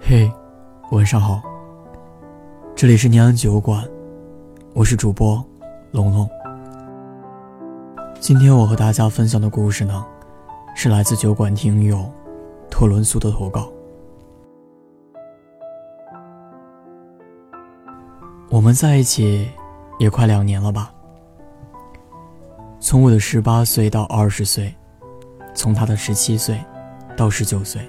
嘿，晚上好。这里是宁安酒馆，我是主播龙龙。今天我和大家分享的故事呢，是来自酒馆听友托伦苏的投稿。我们在一起也快两年了吧？从我的十八岁到二十岁，从他的十七岁到十九岁。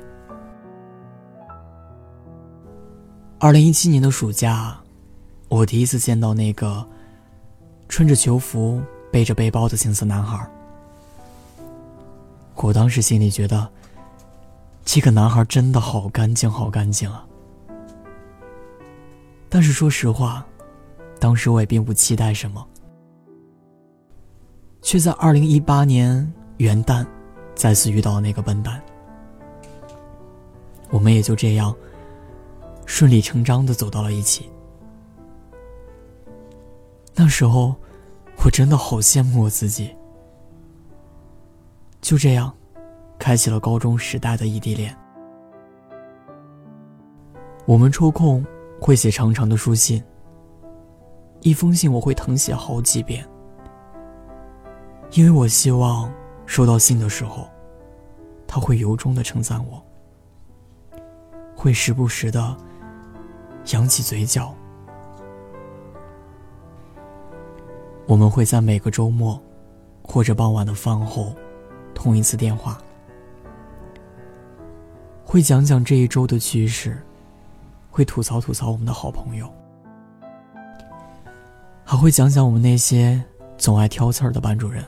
二零一七年的暑假，我第一次见到那个穿着球服、背着背包的青涩男孩。我当时心里觉得，这个男孩真的好干净，好干净啊。但是说实话，当时我也并不期待什么，却在二零一八年元旦再次遇到了那个笨蛋。我们也就这样。顺理成章的走到了一起。那时候，我真的好羡慕我自己。就这样，开启了高中时代的异地恋。我们抽空会写长长的书信。一封信我会誊写好几遍，因为我希望收到信的时候，他会由衷的称赞我，会时不时的。扬起嘴角，我们会在每个周末或者傍晚的饭后通一次电话，会讲讲这一周的趣事，会吐槽吐槽我们的好朋友，还会讲讲我们那些总爱挑刺儿的班主任。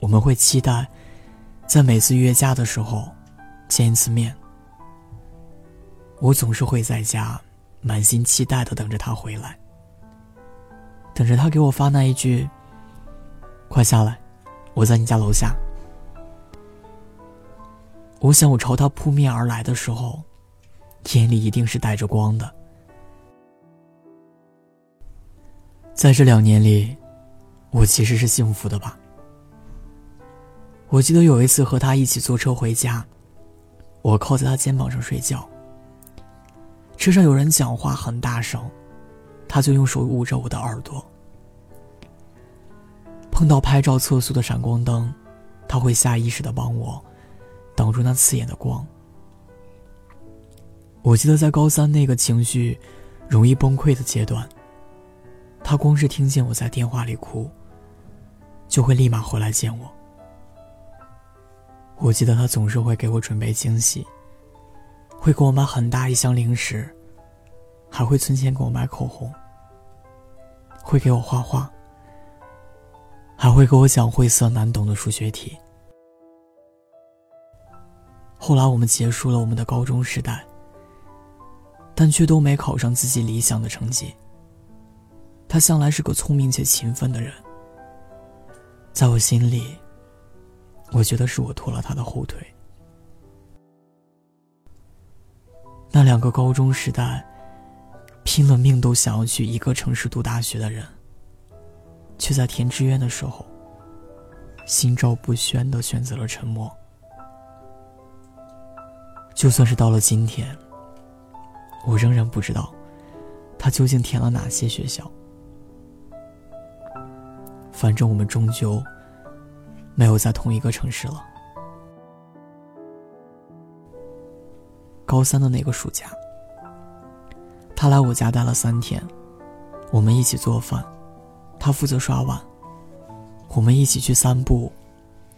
我们会期待在每次约架的时候见一次面。我总是会在家，满心期待的等着他回来，等着他给我发那一句：“快下来，我在你家楼下。”我想，我朝他扑面而来的时候，眼里一定是带着光的。在这两年里，我其实是幸福的吧。我记得有一次和他一起坐车回家，我靠在他肩膀上睡觉。车上有人讲话很大声，他就用手捂着我的耳朵。碰到拍照测速的闪光灯，他会下意识的帮我挡住那刺眼的光。我记得在高三那个情绪容易崩溃的阶段，他光是听见我在电话里哭，就会立马回来见我。我记得他总是会给我准备惊喜。会给我买很大一箱零食，还会存钱给我买口红。会给我画画，还会给我讲晦涩难懂的数学题。后来我们结束了我们的高中时代，但却都没考上自己理想的成绩。他向来是个聪明且勤奋的人，在我心里，我觉得是我拖了他的后腿。那两个高中时代拼了命都想要去一个城市读大学的人，却在填志愿的时候心照不宣的选择了沉默。就算是到了今天，我仍然不知道他究竟填了哪些学校。反正我们终究没有在同一个城市了。高三的那个暑假，他来我家待了三天，我们一起做饭，他负责刷碗，我们一起去散步，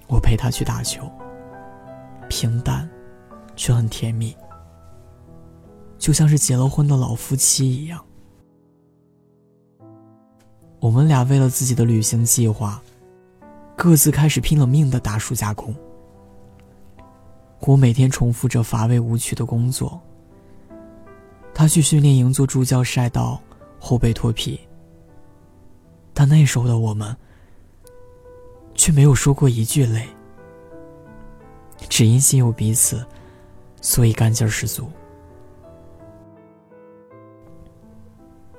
我陪他去打球。平淡，却很甜蜜，就像是结了婚的老夫妻一样。我们俩为了自己的旅行计划，各自开始拼了命的打暑假工。我每天重复着乏味无趣的工作。他去训练营做助教，晒到后背脱皮。但那时候的我们，却没有说过一句累，只因心有彼此，所以干劲十足。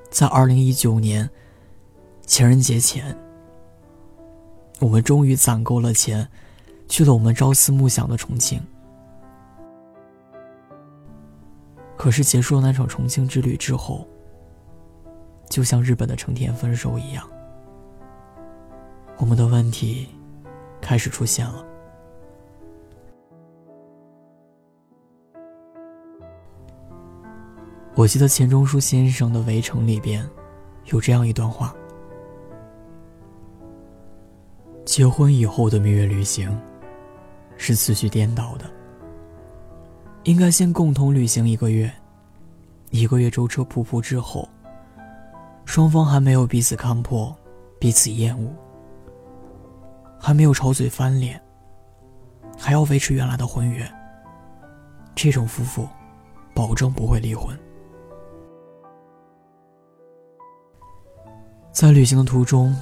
在二零一九年情人节前，我们终于攒够了钱，去了我们朝思暮想的重庆。可是结束了那场重庆之旅之后，就像日本的成田分手一样，我们的问题开始出现了。我记得钱钟书先生的《围城》里边有这样一段话：结婚以后的蜜月旅行是次序颠倒的。应该先共同旅行一个月，一个月舟车仆仆之后，双方还没有彼此看破、彼此厌恶，还没有吵嘴翻脸，还要维持原来的婚约。这种夫妇，保证不会离婚。在旅行的途中，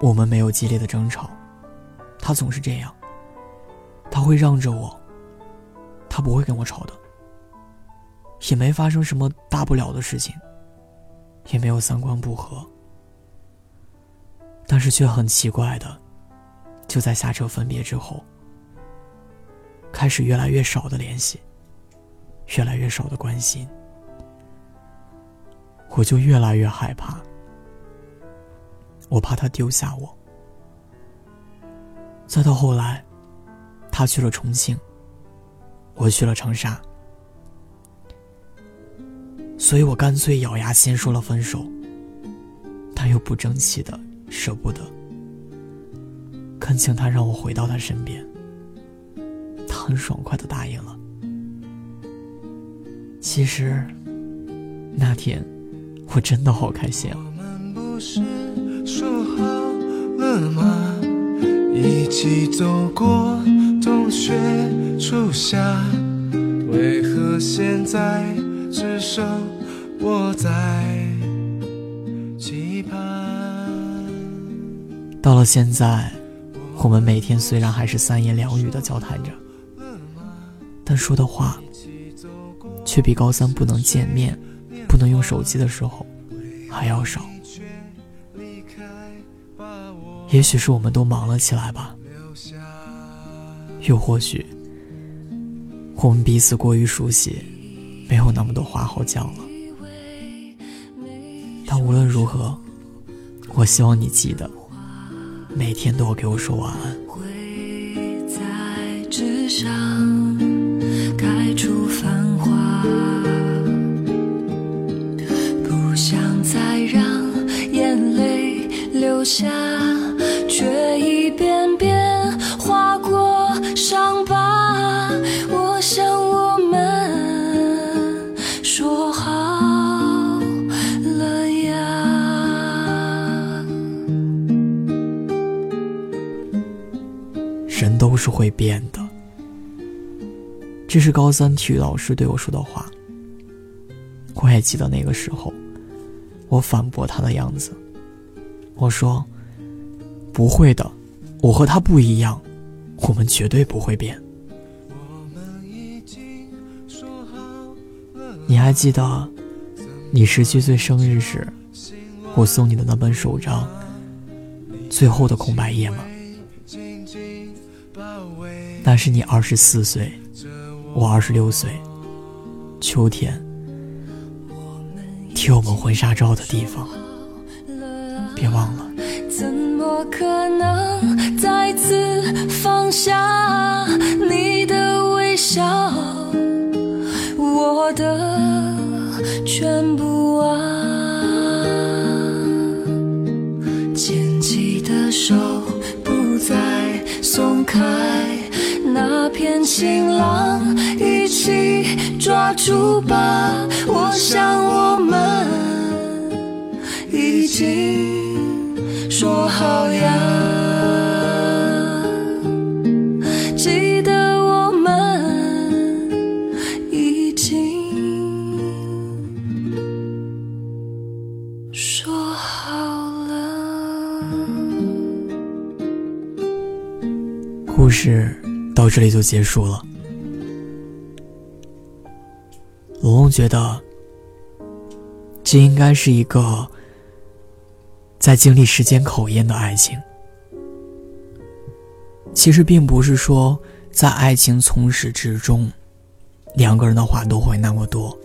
我们没有激烈的争吵，他总是这样，他会让着我。他不会跟我吵的，也没发生什么大不了的事情，也没有三观不合，但是却很奇怪的，就在下车分别之后，开始越来越少的联系，越来越少的关心，我就越来越害怕，我怕他丢下我，再到后来，他去了重庆。我去了长沙，所以我干脆咬牙先说了分手，但又不争气的舍不得，恳请他让我回到他身边。他很爽快的答应了。其实那天我真的好开心啊！一起走过。冬雪初夏，为何现在只剩我在期盼？到了现在，我们每天虽然还是三言两语的交谈着，但说的话却比高三不能见面、不能用手机的时候还要少。也许是我们都忙了起来吧。又或许，我们彼此过于熟悉，没有那么多话好讲了。但无论如何，我希望你记得，每天都要给我说晚安。不想再让眼泪流下，人都是会变的，这是高三体育老师对我说的话。我也记得那个时候，我反驳他的样子，我说：“不会的，我和他不一样。”我们绝对不会变。你还记得你十七岁生日时，我送你的那本手账最后的空白页吗？那是你二十四岁，我二十六岁，秋天，贴我们婚纱照的地方，别忘了。怎么可能再次放下你的微笑，我的全部啊！新郎一起抓住吧！我想我们已经。说好呀，到这里就结束了。龙龙觉得，这应该是一个。在经历时间考验的爱情，其实并不是说在爱情从始至终，两个人的话都会那么多，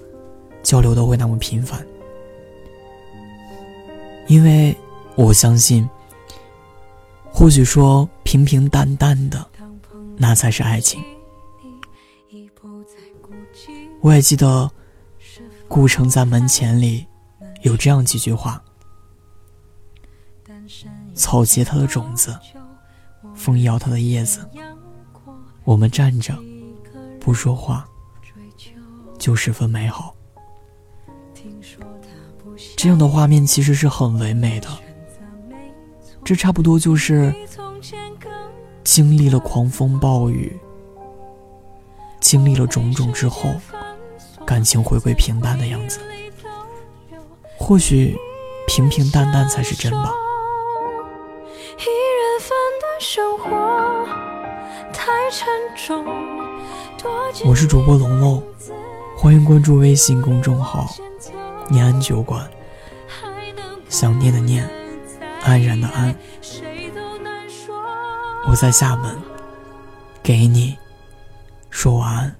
交流都会那么频繁，因为我相信，或许说平平淡淡的，那才是爱情。我也记得，顾城在门前里有这样几句话：草结它的种子，风摇它的叶子，我们站着不说话，就十分美好。这样的画面其实是很唯美的，这差不多就是经历了狂风暴雨，经历了种种之后。感情回归平淡的样子，或许平平淡淡才是真吧。我是主播龙龙，欢迎关注微信公众号“念安酒馆”。想念的念，安然的安。我在厦门，给你说晚安。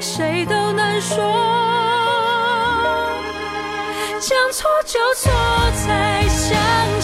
谁都难说。将错就错，才相